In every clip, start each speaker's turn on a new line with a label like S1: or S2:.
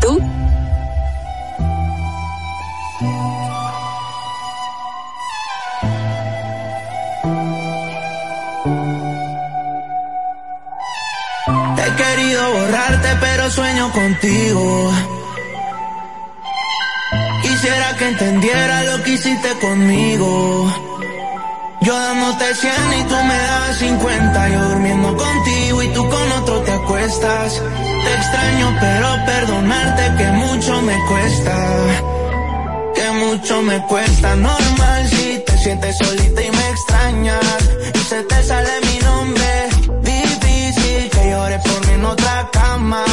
S1: tú?
S2: He querido borrarte, pero sueño contigo. Quisiera que entendiera lo que hiciste conmigo. Yo dándote 100 y tú me das 50. Yo durmiendo contigo y tú con otro te acuestas. Te extraño, pero perdonarte que mucho me cuesta. Que mucho me cuesta. Normal si te sientes solita y me extrañas. Y se te sale mi nombre. Difícil que llore por mí en otra cama.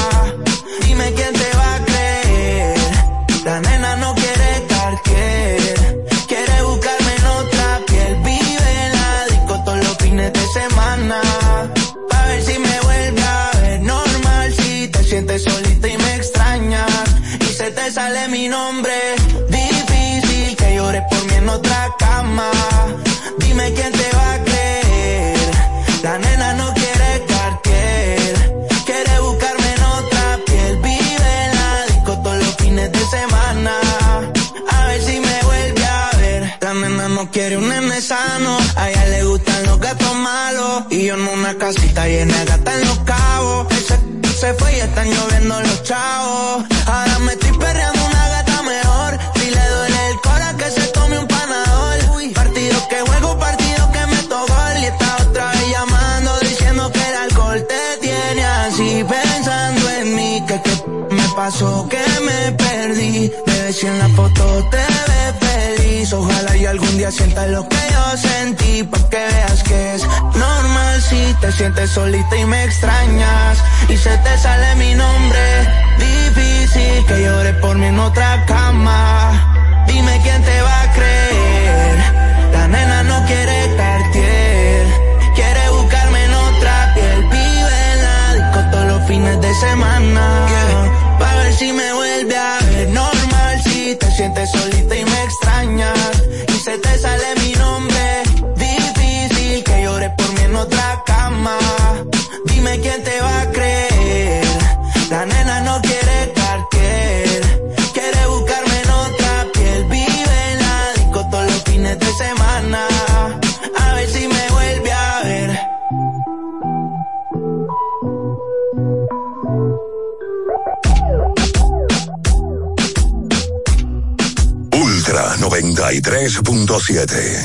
S2: Casita llena de gatas en los cabos. Ese se fue y están lloviendo los chavos. Ahora me estoy perreando una gata mejor. Si le duele el cora que se tome un panador. Partido que juego, partido que me tocó. Y está otra vez llamando diciendo que el alcohol te tiene así. Pensando en mí, que qué me pasó, que me perdí. Bebé, si en la foto te ves feliz. Ojalá y algún día sientas lo que yo sentí. Pa' que veas que es normal si te sientes solita y me extrañas. Y se te sale mi nombre. Difícil que llore por mí en otra cama. Dime quién te va a creer.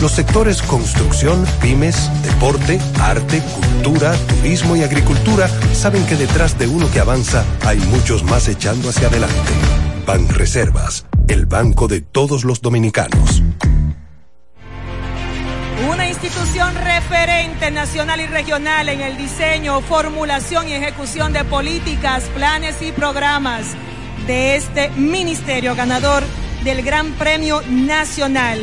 S3: Los sectores construcción, pymes, deporte, arte, cultura, turismo y agricultura saben que detrás de uno que avanza hay muchos más echando hacia adelante. Banreservas, el banco de todos los dominicanos.
S4: Una institución referente nacional y regional en el diseño, formulación y ejecución de políticas, planes y programas de este ministerio ganador del Gran Premio Nacional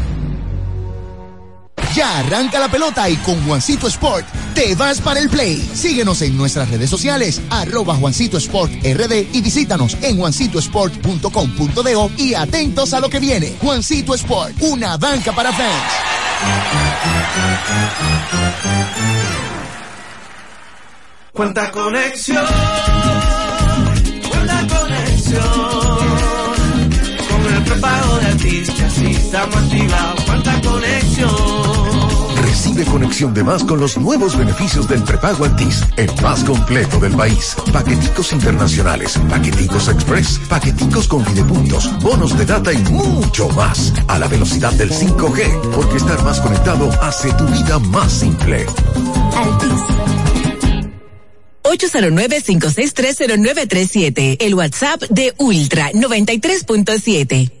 S5: Ya arranca la pelota y con Juancito Sport te vas para el play. Síguenos en nuestras redes sociales, arroba Juancito Sport RD y visítanos en juancitosport.com.de y atentos a lo que viene. Juancito Sport, una banca para fans.
S2: Cuenta conexión, cuenta conexión. Con el prepago de artistas y estamos activados. Cuenta conexión.
S6: Conexión de más con los nuevos beneficios del prepago Altis, el más completo del país. Paqueticos internacionales, paqueticos express, paqueticos con videopuntos, bonos de data y mucho más. A la velocidad del 5G, porque estar más conectado hace tu vida más simple.
S7: Altis. 809-5630937. El WhatsApp de Ultra 93.7.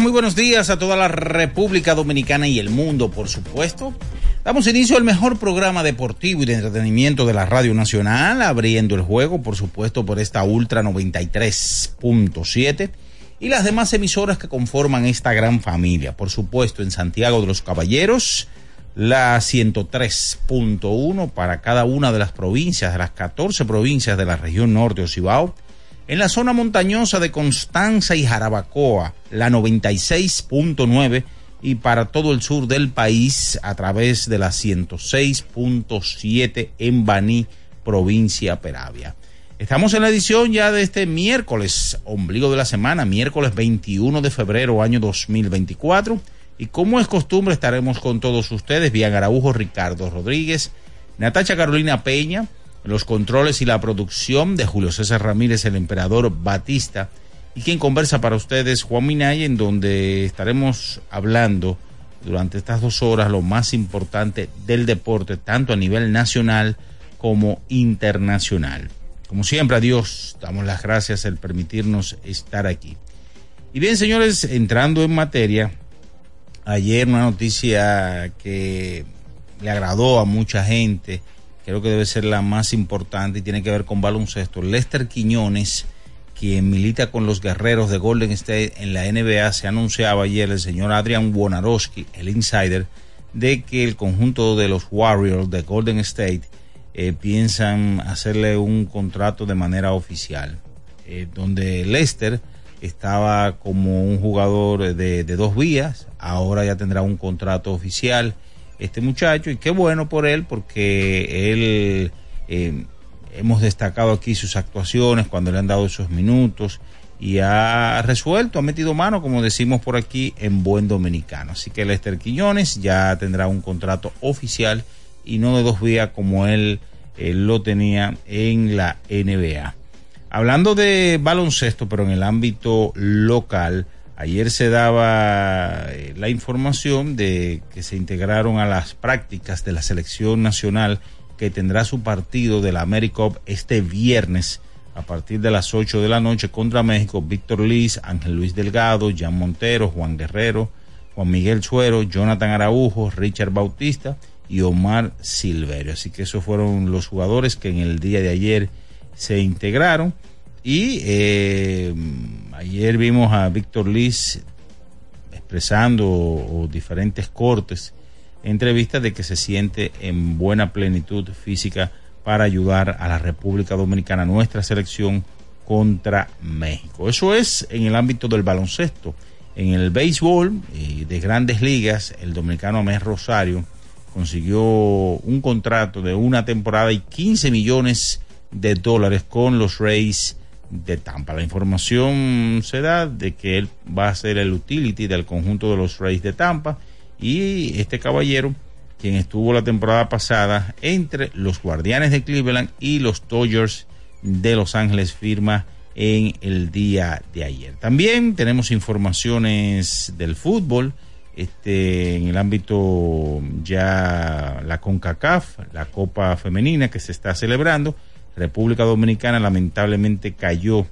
S8: Muy buenos días a toda la República Dominicana y el mundo, por supuesto. Damos inicio al mejor programa deportivo y de entretenimiento de la Radio Nacional, abriendo el juego, por supuesto, por esta Ultra 93.7 y las demás emisoras que conforman esta gran familia. Por supuesto, en Santiago de los Caballeros, la 103.1 para cada una de las provincias, de las 14 provincias de la región norte de Ocibao en la zona montañosa de Constanza y Jarabacoa, la 96.9 y para todo el sur del país a través de la 106.7 en Baní, provincia Peravia. Estamos en la edición ya de este miércoles, ombligo de la semana, miércoles 21 de febrero año 2024. Y como es costumbre estaremos con todos ustedes, Bian Araujo, Ricardo Rodríguez, Natacha Carolina Peña, los controles y la producción de Julio César Ramírez, el emperador Batista, y quien conversa para ustedes, Juan Minay, en donde estaremos hablando durante estas dos horas lo más importante del deporte, tanto a nivel nacional como internacional. Como siempre, a Dios damos las gracias el permitirnos estar aquí. Y bien, señores, entrando en materia, ayer una noticia que le agradó a mucha gente, creo que debe ser la más importante y tiene que ver con baloncesto. Lester Quiñones, quien milita con los guerreros de Golden State en la NBA, se anunciaba ayer el señor Adrian Wonarowski, el insider, de que el conjunto de los Warriors de Golden State eh, piensan hacerle un contrato de manera oficial, eh, donde Lester estaba como un jugador de, de dos vías, ahora ya tendrá un contrato oficial este muchacho y qué bueno por él porque él eh, hemos destacado aquí sus actuaciones cuando le han dado esos minutos y ha resuelto, ha metido mano, como decimos por aquí, en buen dominicano. Así que Lester Quiñones ya tendrá un contrato oficial y no de dos vías como él, él lo tenía en la NBA. Hablando de baloncesto, pero en el ámbito local, Ayer se daba eh, la información de que se integraron a las prácticas de la selección nacional que tendrá su partido de la AmeriCup este viernes a partir de las 8 de la noche contra México. Víctor Liz, Ángel Luis Delgado, Jan Montero, Juan Guerrero, Juan Miguel Suero, Jonathan Araujo, Richard Bautista y Omar Silverio. Así que esos fueron los jugadores que en el día de ayer se integraron. Y eh, ayer vimos a Víctor Liz expresando diferentes cortes, entrevistas de que se siente en buena plenitud física para ayudar a la República Dominicana, nuestra selección contra México. Eso es en el ámbito del baloncesto. En el béisbol eh, de grandes ligas, el dominicano Amés Rosario consiguió un contrato de una temporada y 15 millones de dólares con los Rays de Tampa. La información se da de que él va a ser el utility del conjunto de los Rays de Tampa y este caballero, quien estuvo la temporada pasada entre los Guardianes de Cleveland y los Dodgers de Los Ángeles, firma en el día de ayer. También tenemos informaciones del fútbol, este, en el ámbito ya la CONCACAF, la Copa Femenina que se está celebrando. República Dominicana lamentablemente cayó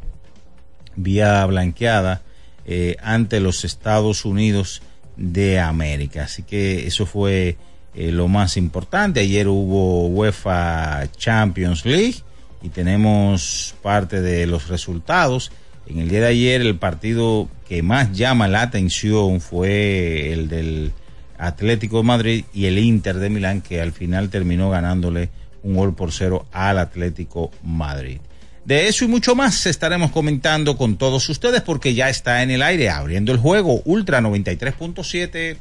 S8: vía blanqueada eh, ante los Estados Unidos de América. Así que eso fue eh, lo más importante. Ayer hubo UEFA Champions League y tenemos parte de los resultados. En el día de ayer el partido que más llama la atención fue el del Atlético de Madrid y el Inter de Milán que al final terminó ganándole un gol por cero al Atlético Madrid. De eso y mucho más estaremos comentando con todos ustedes porque ya está en el aire abriendo el juego Ultra 93.7.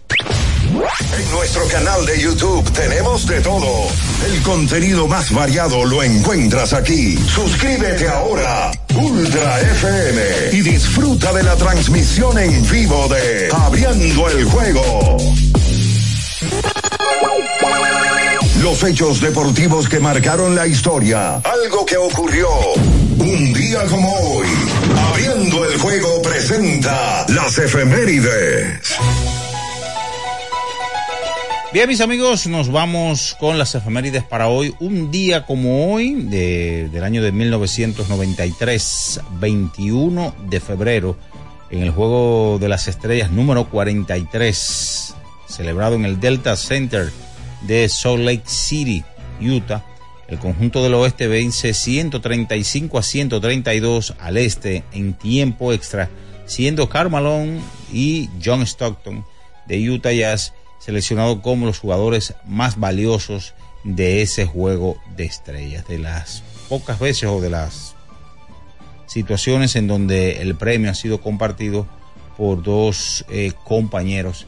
S6: En nuestro canal de YouTube tenemos de todo. El contenido más variado lo encuentras aquí. Suscríbete ahora, Ultra FM, y disfruta de la transmisión en vivo de Abriendo el Juego. Los hechos deportivos que marcaron la historia. Algo que ocurrió un día como hoy. Abriendo el juego presenta las efemérides.
S8: Bien, mis amigos, nos vamos con las efemérides para hoy. Un día como hoy, de, del año de 1993, 21 de febrero, en el Juego de las Estrellas número 43, celebrado en el Delta Center de Salt Lake City, Utah. El conjunto del oeste vence 135 a 132 al este en tiempo extra, siendo Carmalone y John Stockton de Utah Jazz seleccionados como los jugadores más valiosos de ese juego de estrellas. De las pocas veces o de las situaciones en donde el premio ha sido compartido por dos eh, compañeros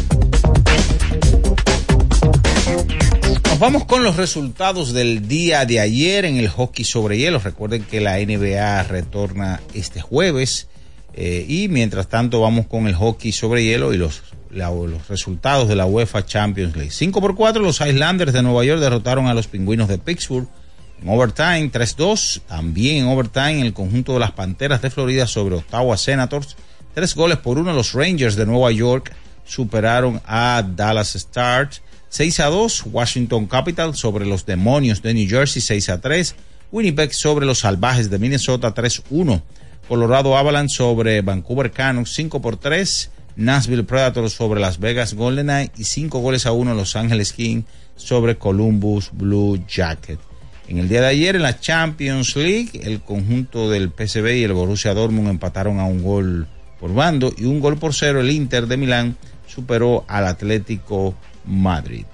S8: Vamos con los resultados del día de ayer en el hockey sobre hielo. Recuerden que la NBA retorna este jueves. Eh, y mientras tanto vamos con el hockey sobre hielo y los los resultados de la UEFA Champions League. 5 por 4, los Islanders de Nueva York derrotaron a los Pingüinos de Pittsburgh. En overtime 3-2, también en overtime el conjunto de las Panteras de Florida sobre Ottawa Senators. Tres goles por uno, los Rangers de Nueva York superaron a Dallas Stars. 6 a 2, Washington Capital sobre los Demonios de New Jersey 6 a 3. Winnipeg sobre los Salvajes de Minnesota 3-1. Colorado Avalanche sobre Vancouver Canucks 5 por 3. Nashville Predators sobre Las Vegas Golden Knights y cinco goles a uno Los Ángeles King sobre Columbus Blue Jacket. En el día de ayer en la Champions League, el conjunto del PSV y el Borussia Dortmund empataron a un gol por bando y un gol por cero el Inter de Milán superó al Atlético Madrid.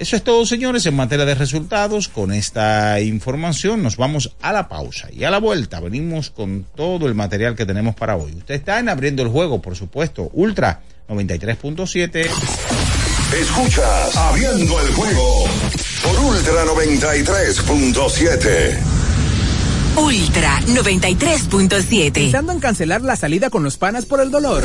S8: Eso es todo, señores, en materia de resultados. Con esta información nos vamos a la pausa y a la vuelta venimos con todo el material que tenemos para hoy. Usted está en abriendo el juego, por supuesto, Ultra 93.7.
S6: Escuchas Abriendo el juego por Ultra 93.7.
S1: Ultra 93.7.
S9: Pensando en cancelar la salida con los panas por el dolor.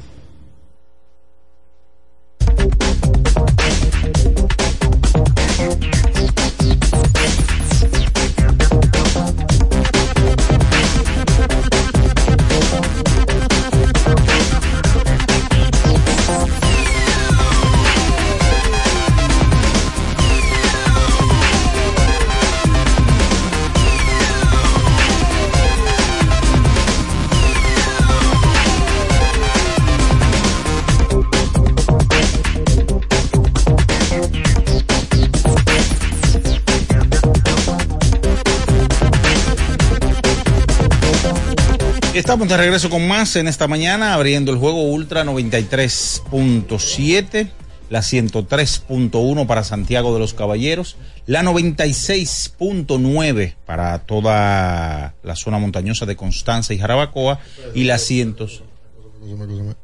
S8: Estamos de regreso con más en esta mañana, abriendo el juego Ultra 93.7, la 103.1 para Santiago de los Caballeros, la 96.9 para toda la zona montañosa de Constanza y Jarabacoa y la 100.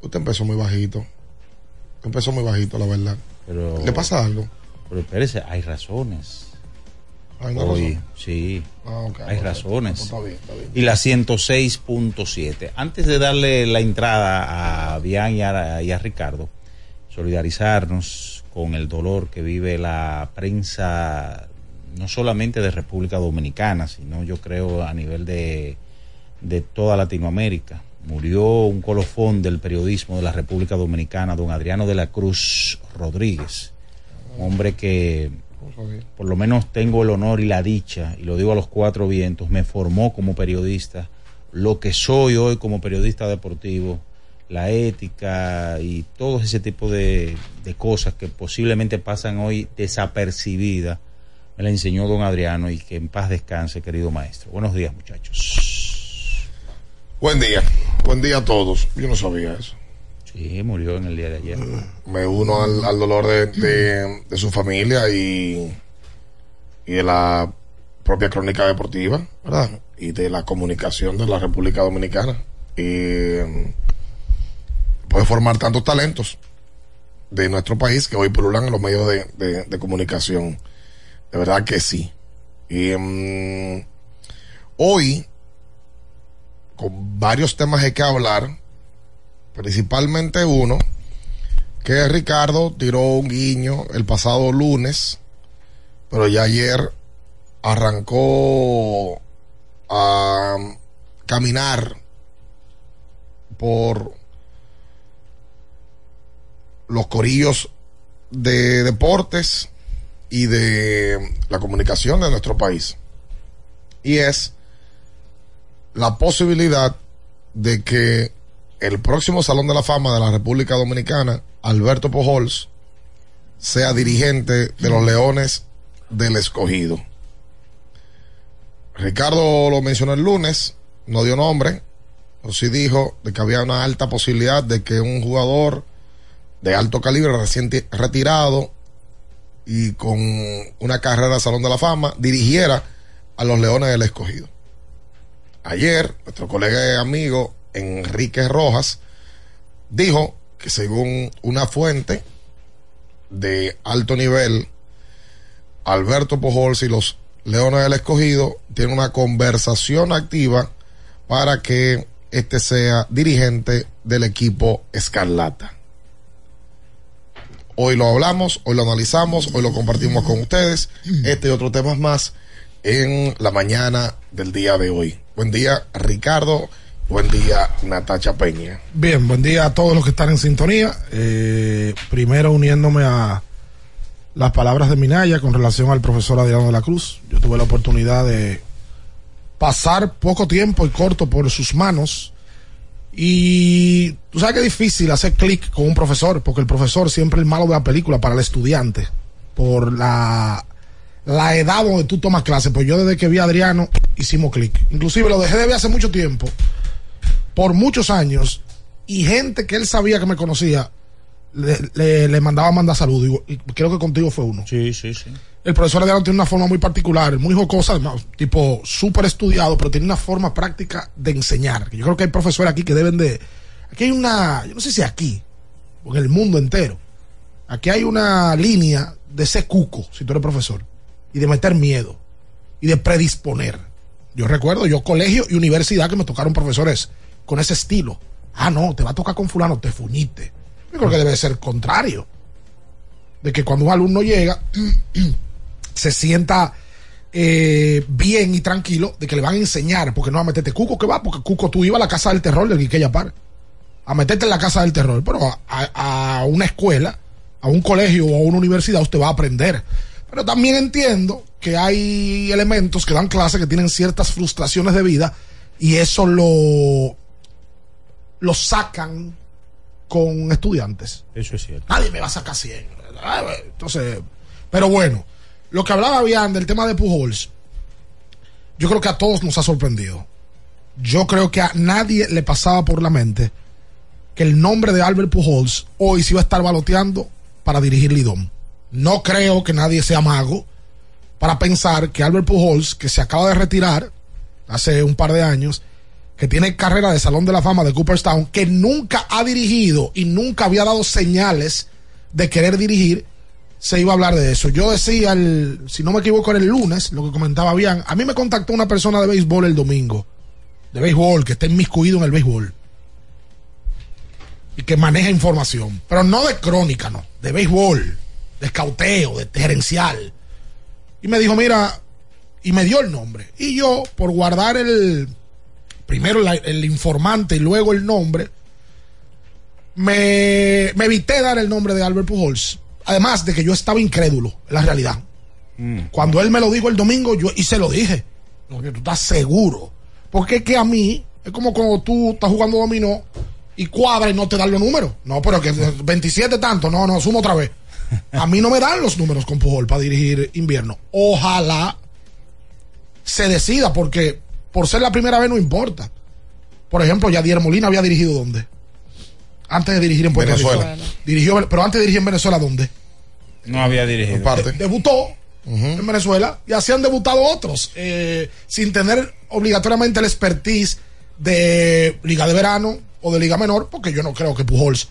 S10: Usted empezó muy bajito. Empezó muy bajito, la verdad.
S8: Pero,
S10: ¿Le pasa algo?
S8: Pero espérese, hay razones.
S10: Hay una
S8: Hoy,
S10: razón.
S8: sí,
S10: Ah,
S8: hay razones.
S10: Está bien, está bien.
S8: Y la 106.7. Antes de darle la entrada a Bian y a, y a Ricardo, solidarizarnos con el dolor que vive la prensa, no solamente de República Dominicana, sino yo creo a nivel de, de toda Latinoamérica. Murió un colofón del periodismo de la República Dominicana, don Adriano de la Cruz Rodríguez, hombre que por lo menos tengo el honor y la dicha, y lo digo a los cuatro vientos, me formó como periodista, lo que soy hoy como periodista deportivo, la ética y todo ese tipo de, de cosas que posiblemente pasan hoy desapercibidas, me la enseñó don Adriano y que en paz descanse, querido maestro. Buenos días, muchachos.
S10: Buen día, buen día a todos. Yo no sabía eso.
S8: Sí, murió en el día de ayer.
S10: Me uno al, dolor de, de- su familia y, de la propia crónica deportiva, ¿verdad? Y de la comunicación de la República Dominicana. Y mm, puede formar tantos talentos de nuestro país que hoy pululan en los medios de comunicación. De verdad que sí. Y mm, hoy, con varios temas hay que hablar, principalmente uno, que Ricardo tiró un guiño el pasado lunes, pero ya ayer arrancó a caminar por los corillos de deportes y de la comunicación de nuestro país. Y es la posibilidad de que el próximo Salón de la Fama de la República Dominicana, Alberto Pujols, sea dirigente de los Leones del Escogido. Ricardo lo mencionó el lunes, no dio nombre, pero sí dijo de que había una alta posibilidad de que un jugador de alto calibre recién ti- retirado y con una carrera de Salón de la Fama dirigiera a los Leones del Escogido. Ayer, nuestro colega y amigo Enrique Rojas dijo que según una fuente de alto nivel, Alberto Pujols y los Leones del Escogido tienen una conversación activa para que este sea dirigente del equipo Escarlata. Hoy lo hablamos, hoy lo analizamos, hoy lo compartimos con ustedes. Este y otros temas más en la mañana del día de hoy. Buen día, Ricardo. Buen día, Natacha Peña.
S11: Bien, buen día a todos los que están en sintonía. Eh, primero uniéndome a las palabras de Minaya con relación al profesor Adriano de la Cruz. Yo tuve la oportunidad de pasar poco tiempo y corto por sus manos. Y tú sabes que es difícil hacer clic con un profesor, porque el profesor siempre es el malo de la película para el estudiante, por la, la edad donde tú tomas clase. Pues yo desde que vi a Adriano hicimos clic. Inclusive lo dejé de ver hace mucho tiempo, por muchos años, y gente que él sabía que me conocía, le, le, le mandaba mandar saludos. Y, y creo que contigo fue uno.
S8: Sí, sí, sí.
S11: El profesor Adriano tiene una forma muy particular, muy jocosa, además, tipo súper estudiado, pero tiene una forma práctica de enseñar. Yo creo que hay profesores aquí que deben de... Aquí hay una, yo no sé si aquí, o en el mundo entero, aquí hay una línea de ser cuco, si tú eres profesor, y de meter miedo, y de predisponer. Yo recuerdo, yo colegio y universidad que me tocaron profesores con ese estilo. Ah, no, te va a tocar con fulano, te fuñiste. Yo creo que debe ser contrario. De que cuando un alumno llega, se sienta eh, bien y tranquilo de que le van a enseñar, porque no a meterte Cuco que va, porque Cuco tú ibas a la casa del terror del Quiqueya Par, a meterte en la casa del terror, pero a- a una escuela, a un colegio o a una universidad usted va a aprender. Pero también entiendo que hay elementos que dan clase que tienen ciertas frustraciones de vida y eso lo, lo sacan con estudiantes.
S8: Eso es cierto.
S11: Nadie me va a sacar 100. Ah, Entonces, pero bueno, lo que hablaba bien del tema de Pujols, yo creo que a todos nos ha sorprendido. Yo creo que a nadie le pasaba por la mente que el nombre de Albert Pujols hoy se iba a estar baloteando para dirigir Lidón. No creo que nadie sea mago para pensar que Albert Pujols, que se acaba de retirar hace un par de años, que tiene carrera de Salón de la Fama de Cooperstown, que nunca ha dirigido y nunca había dado señales de querer dirigir, se iba a hablar de eso. Yo decía, si no me equivoco, era el lunes, lo que comentaba bien. A mí me contactó una persona de béisbol el domingo, de béisbol, que está inmiscuido en el béisbol y que maneja información, pero no de crónica, no, de béisbol, de escauteo, de gerencial. Y me dijo, mira, y me dio el nombre. Y yo, por guardar el, primero la- el informante y luego el nombre, me, me evité dar el nombre de Albert Pujols. Además de que yo estaba incrédulo, en la realidad. Cuando él me lo dijo el domingo, yo y se lo dije. Porque tú estás seguro. Porque es que a mí, es como cuando tú estás jugando dominó y cuadra y no te dan los números. No, pero que 27 tanto, no, no, sumo otra vez. A mí no me dan los números con Pujol para dirigir invierno. Ojalá se decida, porque por ser la primera vez no importa. Por ejemplo, Yadier Molina había dirigido dónde? Antes de dirigir en Puerto
S10: Venezuela.
S11: Rico. Dirigió, pero antes de dirigir en Venezuela, ¿dónde?
S8: No había dirigido.
S10: Parte.
S11: Debutó en Venezuela y así han debutado otros, eh, sin tener obligatoriamente el expertise de Liga de Verano o de Liga Menor, porque yo no creo que Pujols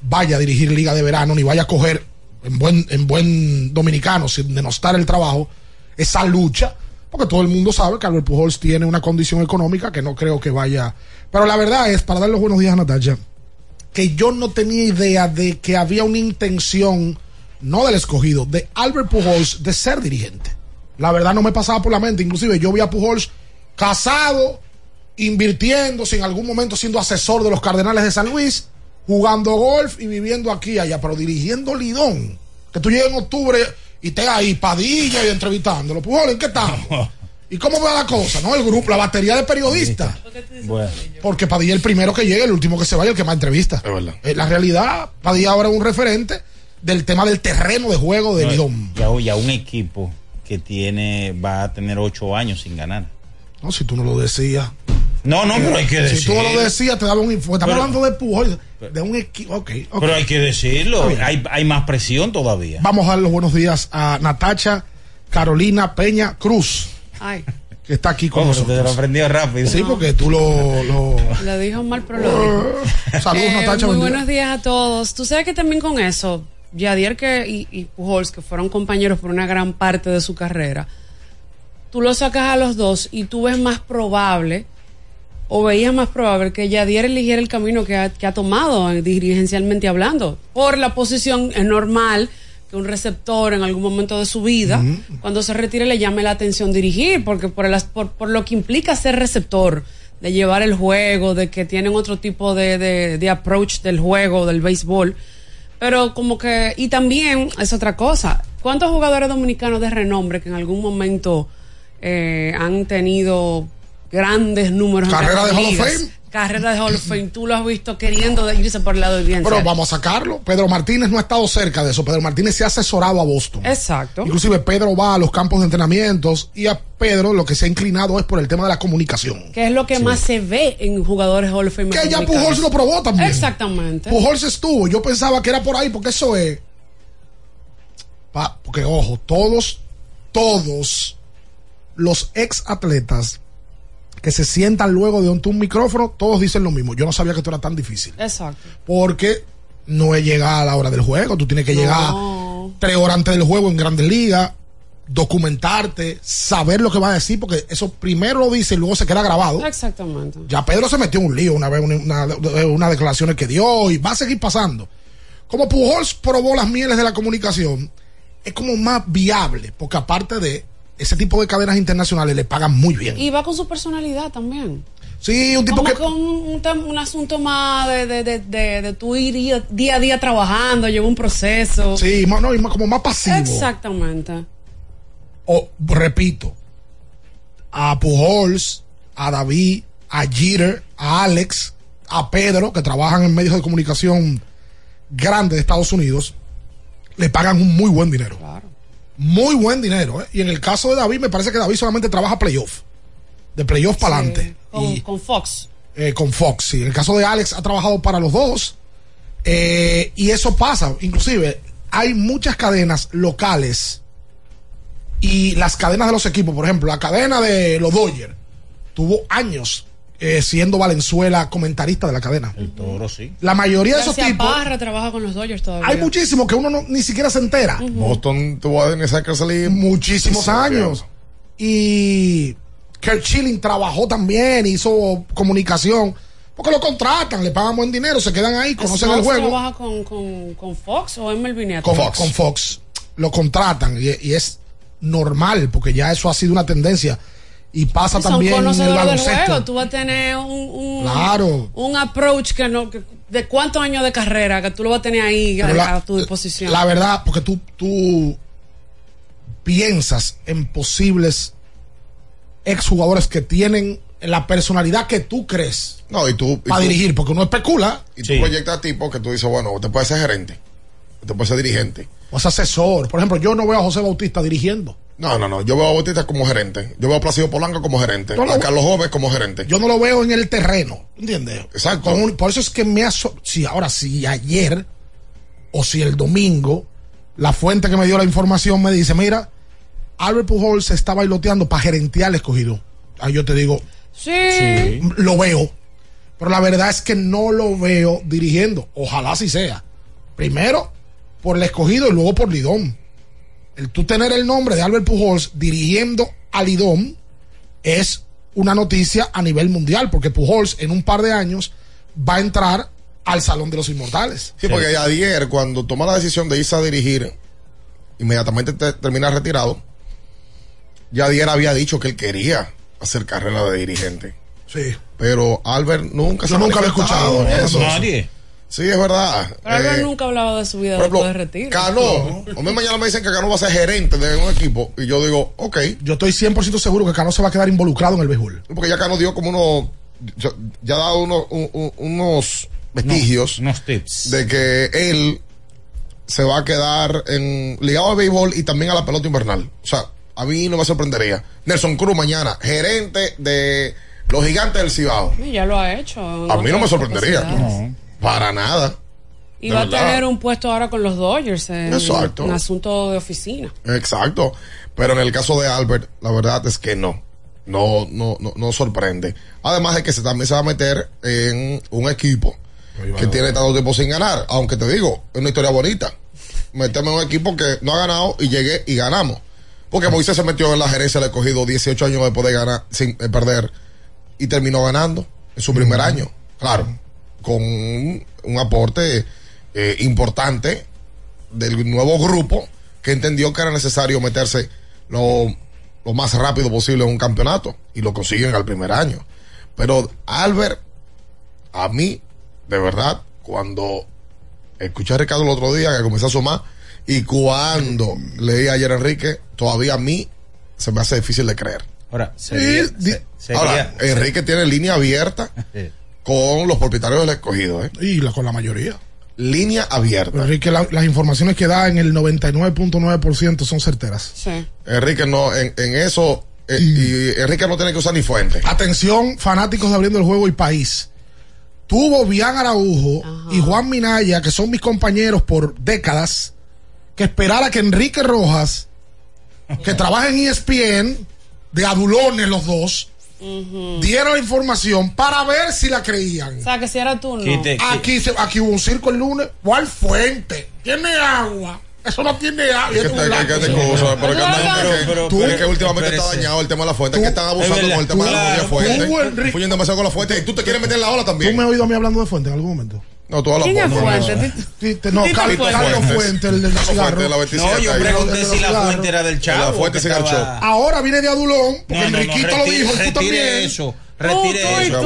S11: vaya a dirigir Liga de Verano ni vaya a coger en buen, en buen dominicano, sin denostar el trabajo, esa lucha, porque todo el mundo sabe que Albert Pujols tiene una condición económica que no creo que vaya. Pero la verdad es, para dar los buenos días a Natalia, que yo no tenía idea de que había una intención, no del escogido, de Albert Pujols de ser dirigente. La verdad no me pasaba por la mente, inclusive yo vi a Pujols casado, invirtiéndose en algún momento siendo asesor de los Cardenales de San Luis, jugando golf y viviendo aquí y allá, pero dirigiendo Lidón. Que tú llegues en octubre y estés ahí, Padilla y entrevistándolo. Pujols, ¿en qué estamos? ¿Y cómo va la cosa? ¿No? El grupo, la batería de periodistas.
S8: Bueno.
S11: Porque Padilla es el primero que llega, el último que se vaya, el que más entrevista. Eh, la realidad, Padilla ahora es un referente del tema del terreno de juego de
S8: No,
S11: Lidón.
S8: Ya, ya un equipo que tiene va a tener ocho años sin ganar.
S11: No, si tú no lo decías.
S8: No, no, pero hay que
S11: Si tú no lo
S8: decirlo.
S11: decías, te daba un informe. Estamos
S8: Pero-
S11: hablando de Pujol, de un equipo. Ok, ok.
S8: Pero hay que decirlo. Hay, hay más presión todavía.
S11: Vamos a dar los buenos días a Natacha Carolina Peña Cruz,
S12: Ay,
S11: que está aquí con
S8: ¿Cómo? Te lo
S11: nosotros.
S8: aprendió rápido.
S11: Sí, porque tú lo. lo-
S12: lo dijo mal, pero lo dijo.
S11: Saludos,
S12: Eh,
S11: Natacha.
S12: Muy buenos días a todos. Tú sabes que también con eso, Yadier que, y, y Pujols, que fueron compañeros por una gran parte de su carrera, tú lo sacas a los dos y tú ves más probable, o veías más probable que Yadier eligiera el camino que ha, que ha tomado dirigencialmente hablando. Por la posición es normal que un receptor en algún momento de su vida, cuando se retire, le llame la atención dirigir, porque por, el por, por lo que implica ser receptor, de llevar el juego, de que tienen otro tipo de, de, de approach del juego, del béisbol. Pero como que, y también es otra cosa, ¿cuántos jugadores dominicanos de renombre que en algún momento eh, han tenido grandes números
S11: ¿Carrera de Hall of? Fame?
S12: Carrera de Hall of Fame, tú lo has visto queriendo irse por el lado de bien.
S11: Pero vamos a sacarlo. Pedro Martínez no ha estado cerca de eso. Pedro Martínez se ha asesorado a Boston.
S12: Exacto.
S11: Inclusive Pedro va a los campos de entrenamientos y a Pedro lo que se ha inclinado es por el tema de la comunicación.
S12: Que es lo que más se ve en jugadores Hall of Fame.
S11: Que ya. Pujols lo probó también.
S12: Exactamente.
S11: Pujols estuvo. Yo pensaba que era por ahí porque eso es. Pa- porque ojo, todos, todos los ex atletas que se sientan luego de un, un micrófono, todos dicen lo mismo. Yo no sabía que esto era tan difícil.
S12: Exacto.
S11: Porque no es llegar a la hora del juego. Tú tienes que llegar tres horas antes del juego en Grandes Ligas, documentarte, saber lo que va a decir, porque eso primero lo dice y luego se queda grabado.
S12: Exactamente.
S11: Ya Pedro se metió en un lío una vez, una, una, unas declaraciones que dio y va a seguir pasando. Como Pujols probó las mieles de la comunicación, es como más viable, porque aparte de ese tipo de cadenas internacionales le pagan muy bien.
S12: Y va con su personalidad también.
S11: Sí, un tipo
S12: Como
S11: que
S12: con un, asunto más de, de, de, de, de tu ir día, día a día trabajando, lleva un proceso.
S11: sí, más- no, y más- como más pasivo.
S12: Exactamente.
S11: o repito, a Pujols, a David, a Jeter, a Alex, a Pedro, que trabajan en medios de comunicación grandes de Estados Unidos, le pagan un muy buen dinero. Muy buen dinero. ¿eh? Y en el caso de David, me parece que David solamente trabaja playoff. De playoff para adelante.
S12: Con, con Fox.
S11: Eh, con Fox. Sí. En el caso de Alex, ha trabajado para los dos. Eh, y eso pasa. Inclusive, hay muchas cadenas locales y las cadenas de los equipos. Por ejemplo, la cadena de los Dodgers tuvo años eh, siendo Valenzuela comentarista de la cadena.
S8: El toro, sí.
S11: La mayoría de esos tipos.
S12: Parra trabaja con los Dodgers todavía.
S11: Hay muchísimos que uno no- ni siquiera se entera.
S10: Boston tuvo a Dennis Eckersley
S11: muchísimos años. Y Kurt Schilling trabajó también, hizo comunicación. Porque lo contratan, le pagan buen dinero, se quedan ahí, conocen el juego.
S12: trabaja con, con, con Fox o MLB Network?
S11: Con Fox. Con Fox. Lo contratan y, y es normal, porque ya eso ha sido una tendencia. Y pasa
S12: Son
S11: también en el
S12: conocedores del
S11: baloncesto.
S12: juego. Tú vas a tener un, un,
S11: Claro.
S12: un approach que no. que- de cuántos años de carrera que tú lo vas a tener ahí a,
S11: la-
S12: a tu disposición.
S11: La verdad, porque tú, tú piensas en posibles exjugadores que tienen en la personalidad que tú crees
S10: No, y tú. y
S11: para
S10: tú-
S11: dirigir, porque uno especula.
S10: Y tú proyectas tipos que tú dices, bueno, usted puede ser gerente, usted puede ser dirigente.
S11: O es asesor. Por ejemplo, yo no veo a José Bautista dirigiendo.
S10: No, no, no. Yo veo a Bautista como gerente. Yo veo a Placido Polanco como gerente.
S11: No
S10: a Carlos Gómez como gerente.
S11: Yo no lo veo en el terreno, ¿entiendes?
S10: Exacto.
S11: Un- por eso es que me aso si ahora si ayer o si el domingo la fuente que me dio la información me dice, mira, Albert Pujols se está bailoteando para gerentear al escogido. Ahí yo te digo,
S12: Sí.
S11: lo veo. Pero la verdad es que no lo veo dirigiendo. Ojalá así sea. Primero por el escogido y luego por Lidón. El tú tener el nombre de Albert Pujols dirigiendo a Lidón es una noticia a nivel mundial, porque Pujols en un par de años va a entrar al Salón de los Inmortales.
S10: Sí, porque ayer, cuando toma la decisión de irse a dirigir, inmediatamente te- termina retirado, ya ayer había dicho que él quería hacer carrera de dirigente.
S11: Sí.
S10: Pero Albert nunca
S11: Yo
S10: ha
S11: nunca lo he escuchado.
S10: eso.
S8: Nadie.
S10: Sí, es verdad.
S12: Pero
S10: Eh,
S12: nunca hablaba de su vida
S10: por ejemplo,
S12: después de retiro.
S10: Cano, a mí mañana me dicen que Cano va a ser gerente de un equipo y yo digo, ok,
S11: Yo estoy 100% seguro que Cano se va a quedar involucrado en el béisbol.
S10: porque ya Cano dio como unos, ya, ya ha dado unos, un- un- unos vestigios
S8: Unos tips.
S10: de que él se va a quedar en, ligado al béisbol y también a la pelota invernal. O sea, a mí no me sorprendería. Nelson Cruz mañana, gerente de los gigantes del Cibao.
S12: Y ya lo ha hecho.
S10: A mí no me sorprendería.
S12: oportunidades.
S10: Para nada.
S12: Y va a tener un puesto ahora con los Dodgers en,
S10: Exacto.
S12: en asunto de oficina.
S10: Exacto. Pero en el caso de Albert, la verdad es que no. No, no, no, no sorprende. Además de que se, también se va a meter en un equipo que tiene tanto tiempo sin ganar. Aunque te digo, es una historia bonita. Meterme en un equipo que no ha ganado y llegué y ganamos. Porque Moisés se metió en la gerencia, le ha cogido 18 años después de ganar, sin eh, perder. Y terminó ganando en su primer año. Claro. Con un, un aporte eh, importante del nuevo grupo que entendió que era necesario meterse lo, lo más rápido posible en un campeonato y lo consiguen al primer año. Pero Albert, a mí, de verdad, cuando escuché a Ricardo el otro día que comenzó a sumar y cuando leí ayer a Enrique, todavía a mí se me hace difícil de creer.
S8: Ahora, sería, se- sería-
S10: Ahora, Enrique tiene línea abierta con los propietarios del escogido, ¿eh?
S11: Y la, con la mayoría.
S10: Línea abierta.
S11: Enrique, la- las informaciones que da en el 99.9% son certeras.
S12: Sí.
S10: Enrique no, en, en eso, eh, y Enrique no tiene que usar ni fuente.
S11: Atención, fanáticos de Abriendo el Juego y País. Tuvo Bian Araujo y Juan Minaya, que son mis compañeros por décadas, que esperara que Enrique Rojas, que trabaja en ESPN, de adulones los dos, diera la información para ver si la creían.
S12: O sea, que si era tú, no.
S8: Quite-
S11: Aquí, se- aquí hubo un circo el lunes. ¿Cuál fuente? ¿Tiene agua? Eso no tiene agua.
S10: Que
S12: Pero-
S10: tú, que últimamente está dañado el tema de la fuente, es que están abusando
S8: Es verdad,
S10: con el tema de la
S8: claro,
S10: fuente.
S11: tú, Enrique-
S10: Fuyen demasiado con la fuente y tú te quieres meter en la ola
S11: ¿Tú
S10: también.
S11: me has oído a mí hablando de fuente en algún momento?
S10: No, tú hablas
S12: ¿Quién es
S10: poco, no,
S11: Carlos
S12: Fuentes.
S11: El del
S10: La
S11: cigarro.
S10: fuente de la 27
S8: No, yo pregunté si la fuente era del chavo.
S10: La fuente el
S8: estaba-
S11: Ahora viene de Adulón, porque
S8: No, no, no,
S11: Enriquito lo dijo, tú
S8: retire
S11: también.
S8: eso. Retire eso.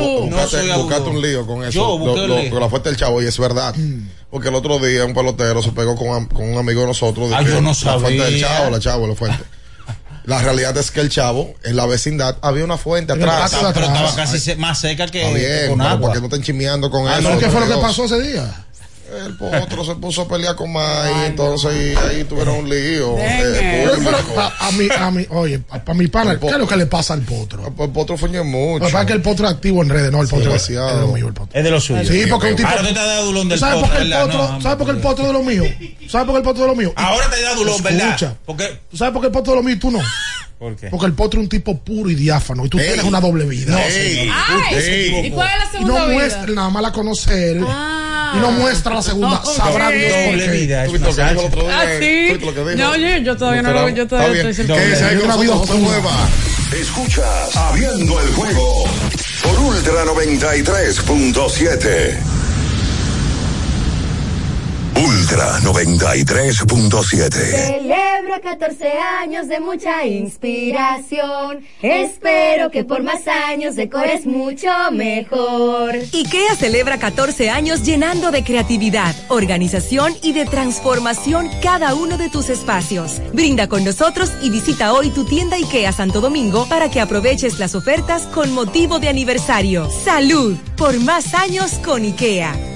S10: Buscate, un lío con eso. Con la fuente del chavo, y es verdad. Porque el otro día un pelotero se pegó con, un amigo de nosotros.
S8: Ah, yo no
S10: La fuente del
S8: sabía.
S10: chavo, la chavo, la fuente. La realidad es que el chavo, en la vecindad, había una fuente atrás.
S8: Pero estaba casi más seca que, que con agua.
S10: porque no estén chimeando con
S8: Ah,
S10: eso.
S11: ¿Pero qué fue lo que pasó ese día?
S10: El potro se puso a pelear con May, entonces y ahí tuvieron un lío. eh,
S11: Pero,
S10: público.
S11: pero, a, a mí, a mí, oye, para mi pana, ¿qué es lo que le pasa al potro?
S10: El potro fuñe
S11: Lo
S10: mucho.
S11: que pasa es que el potro es activo en redes, no, el potro es,
S10: demasiado.
S11: es lo mío, el potro.
S8: Es de lo suyo.
S11: Sí, porque un tipo.
S8: Ahora de adulón del
S11: ¿Sabes por qué el potro?
S8: No,
S11: ¿Sabes por qué el potro es de lo mío? ¿Sabes por qué el potro es de lo mío?
S8: Ahora te da adulón, ¿verdad?
S11: Escucha.
S8: Porque,
S11: ¿Tú sabes por qué el potro es de lo mío y tú no?
S8: ¿Por qué?
S11: Porque el potro es un tipo puro y diáfano y tú
S10: Ey.
S11: tienes una doble vida.
S10: No.
S12: Ay,
S10: Ey.
S12: ¿Y cuál es la
S11: y
S12: segunda
S11: no
S12: vida?
S11: muestra nada más la conocer
S12: Ah.
S11: Y no muestra la segunda. Sabrá Dios por
S8: Doble
S11: qué.
S8: vida, es
S10: ¿Tú viste
S8: una
S10: lo que?
S12: Ah, sí.
S10: ¿Tú viste lo que?
S12: No, oye, yo todavía no lo- yo todavía estoy sin-
S10: ¿Qué es ahí
S11: Yo
S10: con
S11: una vida.
S10: Cueva?
S6: Escuchas Abriendo el juego por Ultra 93.7. Ultra 93.7.
S13: Celebro 14 años de mucha inspiración. Espero que por más años decores mucho mejor.
S1: IKEA celebra 14 años llenando de creatividad, organización y de transformación cada uno de tus espacios. Brinda con nosotros y visita hoy tu tienda IKEA Santo Domingo para que aproveches las ofertas con motivo de aniversario. Salud por más años con IKEA.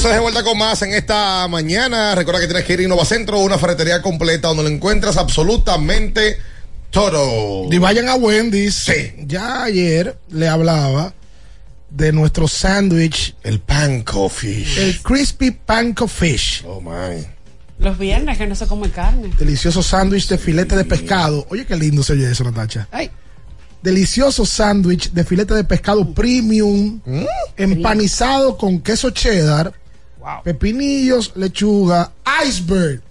S10: Entonces de vuelta con más en esta mañana. Recuerda que tienes que ir a Innovacentro, una ferretería completa donde lo encuentras absolutamente todo.
S11: Y vayan a Wendy's. Sí. Ya ayer le hablaba de nuestro sándwich.
S10: El panko fish.
S11: El crispy panko fish.
S10: Oh my.
S12: Los viernes que no se come carne.
S11: Delicioso sándwich de filete de pescado. Oye, qué lindo se oye eso, Natacha.
S12: Ay.
S11: Delicioso sándwich de filete de pescado premium, empanizado con queso cheddar, pepinillos, lechuga, iceberg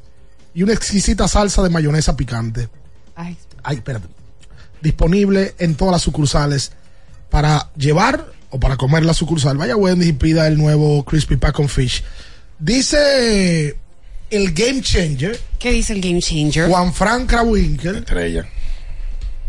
S11: y una exquisita salsa de mayonesa picante.
S12: Ay,
S11: Ay, espérate. Disponible en todas las sucursales para llevar o para comer la sucursal. Vaya a Wendy's y pida el nuevo Crispy Pack on Fish. Dice el Game Changer.
S12: ¿Qué dice el Game Changer?
S11: Juan Frank Krawinkel.
S10: Estrella.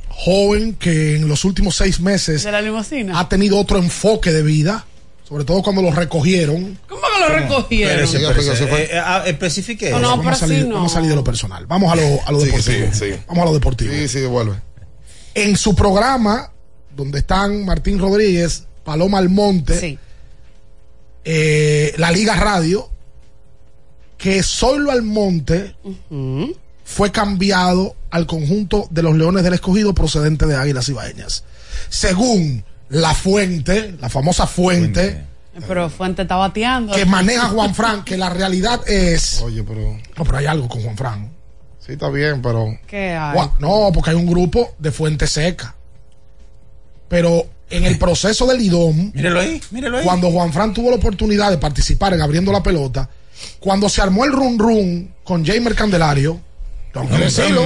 S11: Joven que en los últimos seis meses
S12: ¿De la limusina?
S11: ha tenido otro enfoque de vida. Sobre todo cuando lo recogieron.
S12: ¿Cómo que lo recogieron?
S8: Eh, eh, ah, especifique
S12: No,
S8: eso.
S12: no,
S11: vamos, a salir, vamos a salir de lo personal. Vamos a lo, a lo
S10: Sí,
S11: deportivo.
S10: sí, sí.
S11: Vamos a lo deportivo.
S10: Sí, sí, devuelve.
S11: En su programa, donde están Martín Rodríguez, Paloma Almonte,
S12: Sí.
S11: eh, la Liga Radio, que Zoilo Almonte fue cambiado al conjunto de los Leones del Escogido procedente de Águilas Ibaeñas. Según la fuente, la famosa fuente,
S12: Pero Fuente está bateando.
S11: que maneja Juan Fran, que la realidad es...
S10: Oye, pero.
S11: No, pero hay algo con Juan Fran.
S10: Sí, está bien, pero.
S12: ¿Qué hay?
S11: No, porque hay un grupo de fuente seca. Pero en el proceso del IDOM,
S8: Mírelo ahí, mírelo ahí.
S11: cuando Juan Fran tuvo la oportunidad de participar en abriendo la pelota, cuando se armó el run run con Jamer Candelario, tengo que decirlo,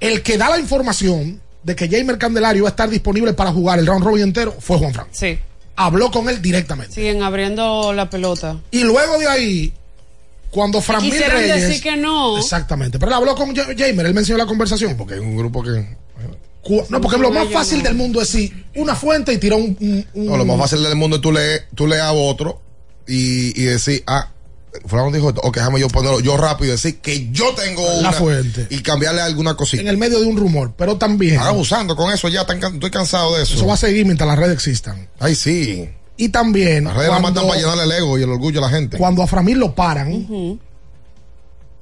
S11: el que da la información de que Jamer Candelario va a estar disponible para jugar el round robin entero fue Juan Fran.
S12: Sí.
S11: Habló con él directamente.
S12: Siguen abriendo la pelota.
S11: Y luego de ahí, cuando Fran Mil Reyes.
S12: decir que no.
S11: Exactamente. Pero él habló con Ja- Jamer, él mencionó la conversación.
S10: Porque hay un grupo que.
S11: No, porque lo más fácil del mundo es decir una fuente y tirar un. un- un-
S10: No, lo más fácil del mundo es tú lees, tú lees a otro y, y decir, ah, Fulano dijo esto, ok, déjame yo ponerlo yo rápido y decir que yo tengo
S11: La
S10: una
S11: fuente.
S10: y cambiarle alguna
S11: En
S10: cosita.
S11: el medio de un rumor. Pero también.
S10: Están abusando con eso ya, tan estoy cansado de eso.
S11: Eso va a seguir mientras las redes existan.
S10: Ay, sí.
S11: Y también.
S10: Las redes la
S11: cuando,
S10: matan para llenarle el ego y el orgullo a la gente.
S11: cuando a Framil lo paran,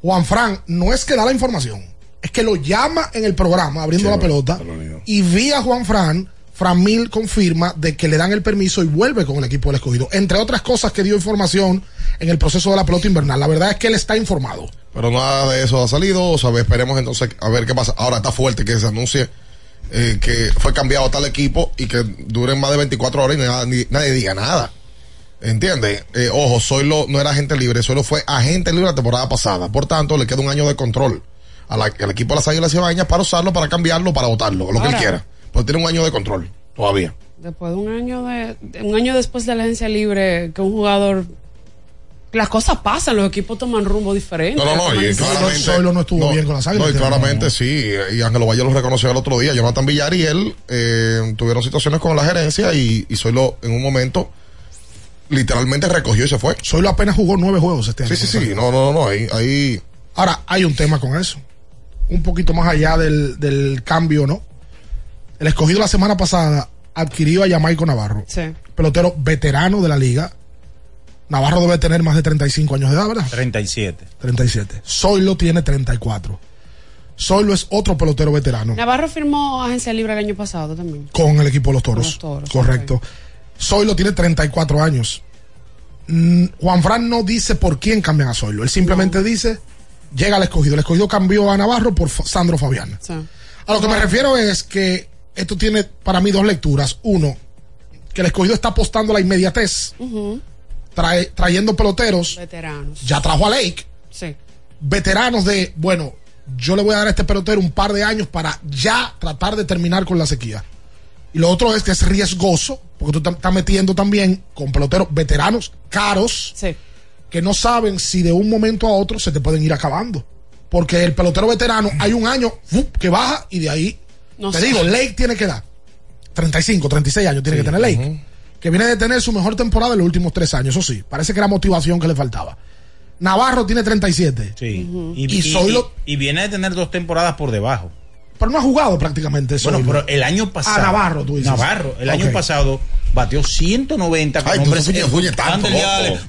S11: Juan Fran no es que da la información, es que lo llama en el programa abriendo la pelota y vía Juan Fran, Framil confirma de que le dan el permiso y vuelve con el equipo del escogido. Entre otras cosas que dio información en el proceso de la pelota invernal. La verdad es que él está informado.
S10: Pero nada de eso ha salido. O sea, esperemos entonces a ver qué pasa. Ahora está fuerte que se anuncie eh, que fue cambiado a tal equipo y que duren más de 24 horas y nada- ni- nadie diga nada. ¿Entiendes? Eh, ojo, Zoilo no era agente libre, Zoilo fue agente libre la temporada pasada. Por tanto, le queda un año de control a la- al equipo de las Águilas Cibaeñas para usarlo, para cambiarlo, para votarlo, lo que él quiera. Porque tiene un año de control todavía.
S12: Después de un año de, de- un año después de la agencia libre, que un jugador las cosas pasan, los equipos toman rumbo diferente.
S10: No, no, no, y claramente.
S11: No estuvo bien con las Águilas.
S10: No, y claramente sí. Y Ángelo Valle lo reconoció el otro día. Jonathan Villar y él eh, tuvieron situaciones con la gerencia y, y Zoilo en un momento literalmente recogió y se fue.
S11: Zoilo apenas jugó nueve juegos este año.
S10: Sí, sí, sí. No, no, no. Ahí, ahí
S11: Ahora, hay un tema con eso. Un poquito más allá del, del cambio, ¿no? El escogido la semana pasada adquirió a Jamaico Navarro,
S12: Sí.
S11: pelotero veterano de la liga. Navarro debe tener más de 35 años de edad, ¿verdad?
S8: 37.
S11: 37. Zoilo tiene 34. Zoilo es otro pelotero veterano
S12: Navarro firmó agencia libre el año pasado también.
S11: con el equipo de los toros.
S12: Los Toros,
S11: Correcto. Zoilo tiene 34 años. Mm, Juan Fran no dice por quién cambian a Zoilo. Él simplemente dice, llega al escogido. El escogido cambió a Navarro por Sandro Fabián.
S12: Sí.
S11: A lo que me refiero es que esto tiene para mí dos lecturas. Uno, que el escogido está apostando a la inmediatez. Trae- trayendo peloteros.
S12: Veteranos.
S11: Ya trajo a Lake,
S12: Sí.
S11: veteranos de, bueno, yo le voy a dar a este pelotero un par de años para ya tratar de terminar con la sequía. Y lo otro es que es riesgoso, porque tú estás metiendo también con peloteros veteranos caros
S12: Sí.
S11: que no saben si de un momento a otro se te pueden ir acabando. Porque el pelotero veterano, hay un año que baja y de ahí.
S12: No
S11: te
S12: sé.
S11: digo, Lake tiene que dar 35, 36 años tiene que tener Lake. Que viene de tener su mejor temporada en los últimos tres años, eso sí. Parece que era motivación que le faltaba. Navarro tiene 37.
S8: Sí.
S11: Y,
S8: Y, y- y viene de tener dos temporadas por debajo.
S11: pero no ha jugado prácticamente eso.
S8: Bueno, pero el año pasado.
S11: A Navarro, tú dices.
S8: Navarro, el año pasado batió 190 con
S10: Ay, tú
S8: hombres.
S10: fuñes tanto.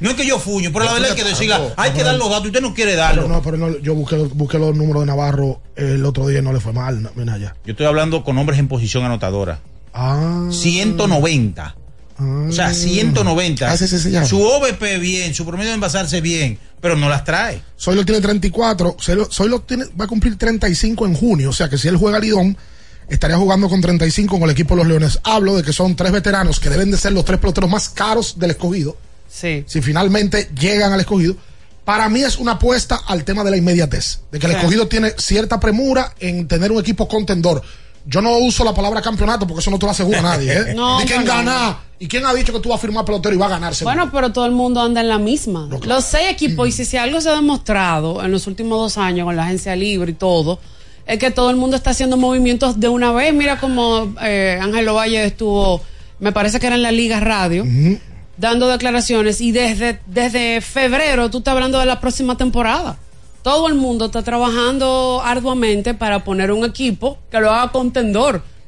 S8: No es que yo fuño, pero la verdad hay que
S10: tanto.
S8: Hay que dar los datos. Usted no quiere
S11: Pero
S8: darlo.
S11: no, pero no, yo busqué, busqué los números de Navarro el otro día y no le fue mal. No, mira allá.
S8: Yo estoy hablando con hombres en posición anotadora.
S11: Ah.
S8: 190. O sea, 190.
S11: Ah, sí, sí, sí, ya.
S8: Su OVP bien, su promedio de envasarse bien, pero no las trae.
S11: Soylo tiene 34. Soylo, Soylo tiene, va a cumplir 35 en junio. O sea que si él juega Lidón, estaría jugando con 35 con el equipo de los Leones. Hablo de que son tres veteranos que deben de ser los tres peloteros más caros del escogido.
S12: Sí.
S11: Si finalmente llegan al escogido. Para mí es una apuesta al tema de la inmediatez. De que el escogido tiene cierta premura en tener un equipo contendor. Yo no uso la palabra campeonato porque eso no te lo asegura nadie. ¿eh?
S12: No,
S11: ¿Y quién
S12: no, no.
S11: gana? ¿Y quién ha dicho que tú vas a firmar pelotero y va a ganarse?
S12: Bueno, pero todo el mundo anda en la misma. Los seis equipos, y si, si algo se ha demostrado en los últimos dos años con la agencia libre y todo, es que todo el mundo está haciendo movimientos de una vez. Mira como eh, Ángel Valle estuvo, me parece que era en la Liga Radio, dando declaraciones y desde, desde febrero tú estás hablando de la próxima temporada. Todo el mundo está trabajando arduamente para poner un equipo que lo haga contendor.